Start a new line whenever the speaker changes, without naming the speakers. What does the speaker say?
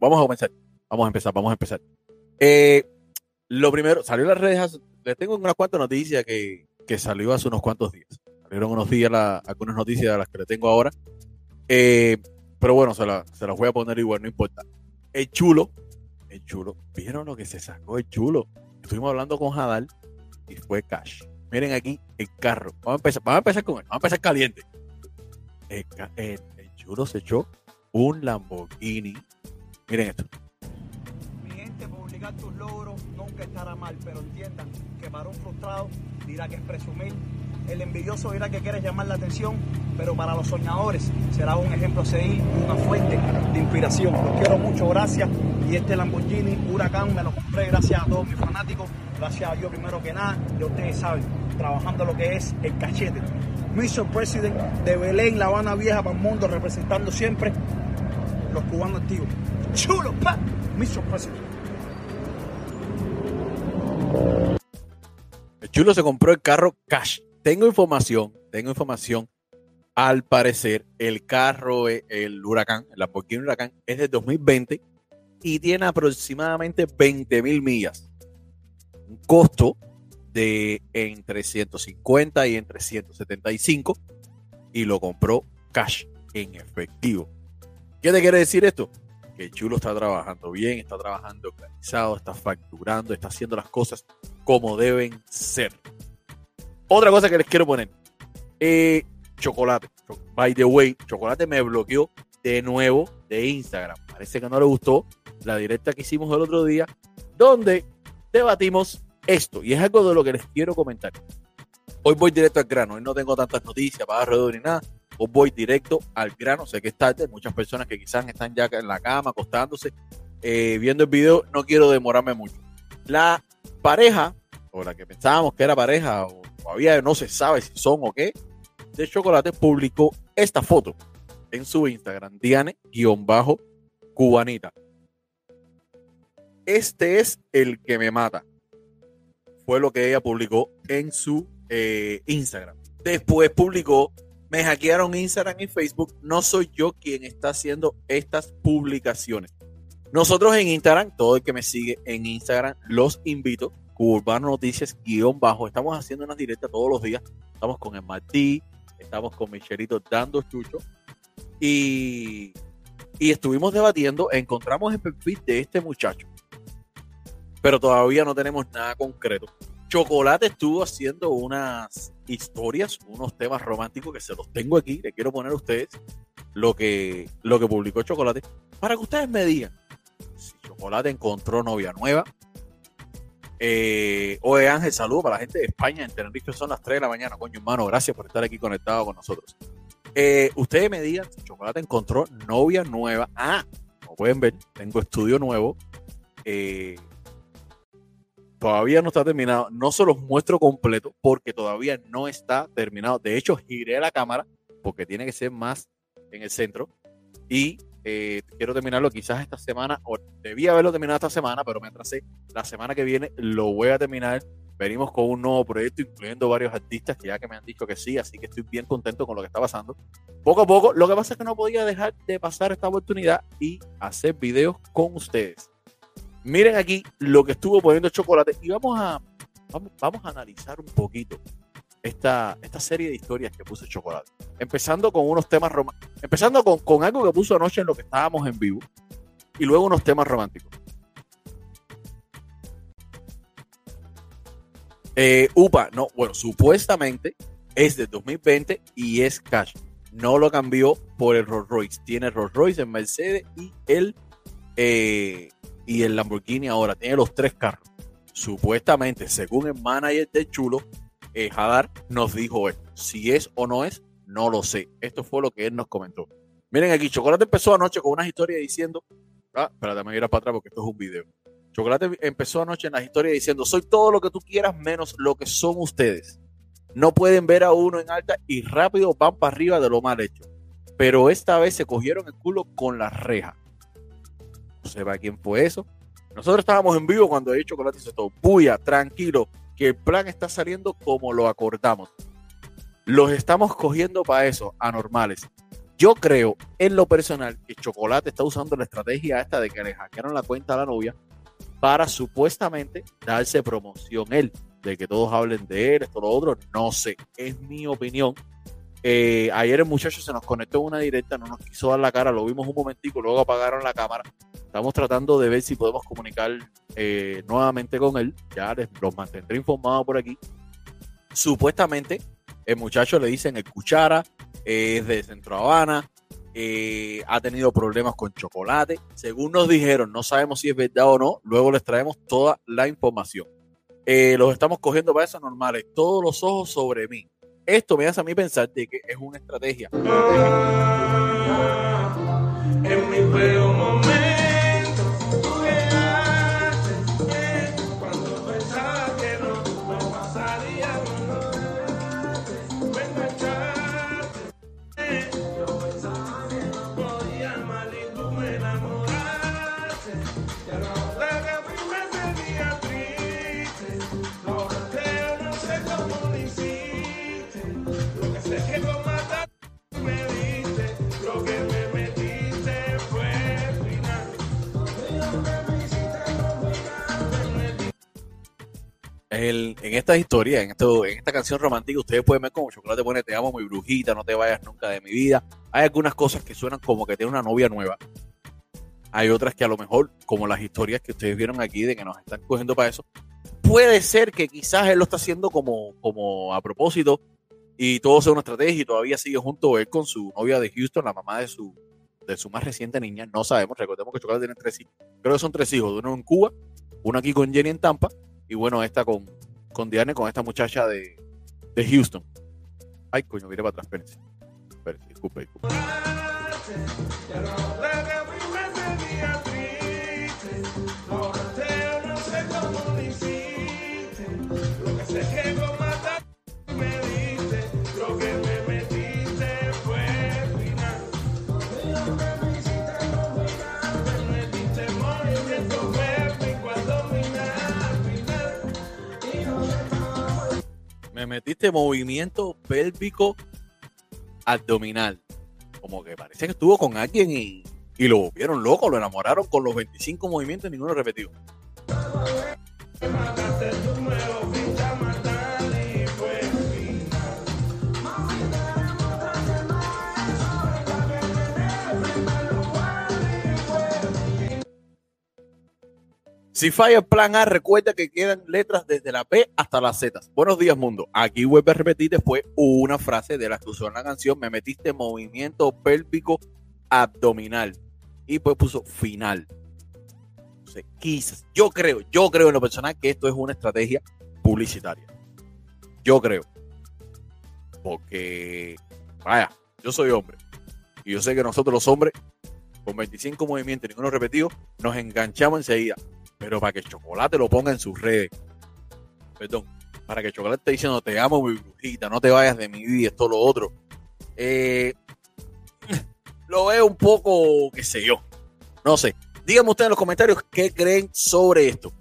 vamos a comenzar. Vamos a empezar, vamos a empezar. Eh, lo primero, salió las redes, les tengo unas cuantas noticias que, que salió hace unos cuantos días. Salieron unos días algunas noticias de las que le tengo ahora. Eh, pero bueno, se, se las voy a poner igual, no importa. El chulo, el chulo, ¿vieron lo que se sacó el chulo? Estuvimos hablando con Hadal y fue cash. Miren aquí el carro. Vamos a empezar, vamos a empezar con él, vamos a empezar caliente. El, el chulo se echó un Lamborghini. Miren esto
tus logros nunca estará mal, pero entiendan que para un frustrado dirá que es presumir. El envidioso dirá que quieres llamar la atención, pero para los soñadores será un ejemplo a seguir, una fuente de inspiración. Los quiero mucho, gracias. Y este Lamborghini Huracán me lo compré gracias a todos mis fanáticos, gracias a yo primero que nada, y ustedes saben, trabajando lo que es el cachete. Mr. President de Belén, La Habana Vieja para el mundo, representando siempre los cubanos activos. Chulo, pa, Mr. President.
El chulo se compró el carro cash. Tengo información, tengo información. Al parecer, el carro, el Huracán, el Lamborghini Huracán, es de 2020 y tiene aproximadamente 20 mil millas. Un costo de entre 150 y entre 175 y lo compró cash en efectivo. ¿Qué te quiere decir esto? Chulo está trabajando bien, está trabajando organizado, está facturando, está haciendo las cosas como deben ser. Otra cosa que les quiero poner. Eh, chocolate. By the way, Chocolate me bloqueó de nuevo de Instagram. Parece que no le gustó la directa que hicimos el otro día, donde debatimos esto. Y es algo de lo que les quiero comentar. Hoy voy directo al grano. Hoy no tengo tantas noticias para alrededor ni nada voy directo al grano. Sé que es tarde, muchas personas que quizás están ya en la cama, acostándose, eh, viendo el video, no quiero demorarme mucho. La pareja, o la que pensábamos que era pareja, o todavía no se sabe si son o qué, de Chocolate publicó esta foto en su Instagram, Diane-Cubanita. Este es el que me mata. Fue lo que ella publicó en su eh, Instagram. Después publicó me hackearon Instagram y Facebook. No soy yo quien está haciendo estas publicaciones. Nosotros en Instagram, todo el que me sigue en Instagram, los invito. Urbano Noticias guion bajo. Estamos haciendo unas directas todos los días. Estamos con el Martí, estamos con Michelito dando chucho. Y, y estuvimos debatiendo. Encontramos el perfil de este muchacho. Pero todavía no tenemos nada concreto. Chocolate estuvo haciendo unas historias, unos temas románticos que se los tengo aquí. Le quiero poner a ustedes lo que, lo que publicó Chocolate para que ustedes me digan si Chocolate encontró novia nueva. Eh, oye Ángel, saludo para la gente de España. En Tenerife son las 3 de la mañana. Coño, hermano, gracias por estar aquí conectado con nosotros. Eh, ustedes me digan si Chocolate encontró novia nueva. Ah, como pueden ver, tengo estudio nuevo. Eh, todavía no está terminado. No se los muestro completo porque todavía no está terminado. De hecho, giré la cámara porque tiene que ser más en el centro. Y eh, quiero terminarlo quizás esta semana, o debía haberlo terminado esta semana, pero me atrasé. La semana que viene lo voy a terminar. Venimos con un nuevo proyecto, incluyendo varios artistas que ya que me han dicho que sí, así que estoy bien contento con lo que está pasando. Poco a poco, lo que pasa es que no podía dejar de pasar esta oportunidad y hacer videos con ustedes. Miren aquí lo que estuvo poniendo Chocolate y vamos a, vamos, a analizar un poquito esta, esta serie de historias que puso Chocolate. Empezando con unos temas románticos. Empezando con, algo que puso anoche en lo que estábamos en vivo. Y luego unos temas románticos. Eh, UPA, no, bueno, supuestamente es de 2020 y es cash. No lo cambió por el Rolls Royce. Tiene Rolls Royce, en Mercedes y el eh, y el Lamborghini ahora tiene los tres carros. Supuestamente, según el manager de Chulo, eh, nos dijo esto. Si es o no es, no lo sé. Esto fue lo que él nos comentó. Miren aquí, Chocolate empezó anoche con unas historias diciendo, ah, espérate, me voy a para atrás porque esto es un video. Chocolate empezó anoche en las historias diciendo, soy todo lo que tú quieras menos lo que son ustedes. No pueden ver a uno en alta y rápido van para arriba de lo mal hecho. Pero esta vez se cogieron el culo con la reja sepa quién fue eso. Nosotros estábamos en vivo cuando el Chocolate hizo todo. Puya, tranquilo, que el plan está saliendo como lo acordamos. Los estamos cogiendo para eso, anormales. Yo creo, en lo personal, que Chocolate está usando la estrategia esta de que le hackearon la cuenta a la novia para supuestamente darse promoción él, de que todos hablen de él, esto, lo otro. No sé, es mi opinión. Eh, ayer el muchacho se nos conectó en una directa, no nos quiso dar la cara, lo vimos un momentico, luego apagaron la cámara. Estamos tratando de ver si podemos comunicar eh, nuevamente con él. Ya les los mantendré informados por aquí. Supuestamente, el muchacho le dicen el cuchara, es de Centro Habana, eh, ha tenido problemas con chocolate. Según nos dijeron, no sabemos si es verdad o no. Luego les traemos toda la información. Eh, los estamos cogiendo para eso normales. Todos los ojos sobre mí. Esto me hace a mí pensar de que es una estrategia.
En mi peor momento,
En esta historia, en, esto, en esta canción romántica, ustedes pueden ver como Chocolate pone Te amo, mi brujita, no te vayas nunca de mi vida. Hay algunas cosas que suenan como que tiene una novia nueva. Hay otras que a lo mejor, como las historias que ustedes vieron aquí, de que nos están cogiendo para eso, puede ser que quizás él lo está haciendo como, como a propósito y todo sea una estrategia y todavía sigue junto él con su novia de Houston, la mamá de su, de su más reciente niña. No sabemos, recordemos que Chocolate tiene tres hijos. Creo que son tres hijos, uno en Cuba, uno aquí con Jenny en Tampa y bueno, esta con, con Diane, con esta muchacha de, de Houston. Ay, coño, mire para atrás, espérense. Espérense, disculpe, disculpe.
Metiste movimiento pélvico abdominal.
Como que parece que estuvo con alguien y, y lo vieron loco, lo enamoraron con los 25 movimientos ninguno repetido. Si falla el plan A, recuerda que quedan letras desde la P hasta las Z. Buenos días, mundo. Aquí vuelve a repetir después una frase de la que usó en la canción. Me metiste movimiento pélvico abdominal. Y pues puso final. Sé, quizás. Yo creo, yo creo en lo personal que esto es una estrategia publicitaria. Yo creo. Porque, vaya, yo soy hombre. Y yo sé que nosotros los hombres, con 25 movimientos ninguno repetido, nos enganchamos enseguida. Pero para que Chocolate lo ponga en sus redes. Perdón. Para que Chocolate esté diciendo te amo, mi brujita, no te vayas de mi vida, esto, lo otro. Eh, lo veo un poco, qué sé yo. No sé. Díganme ustedes en los comentarios qué creen sobre esto.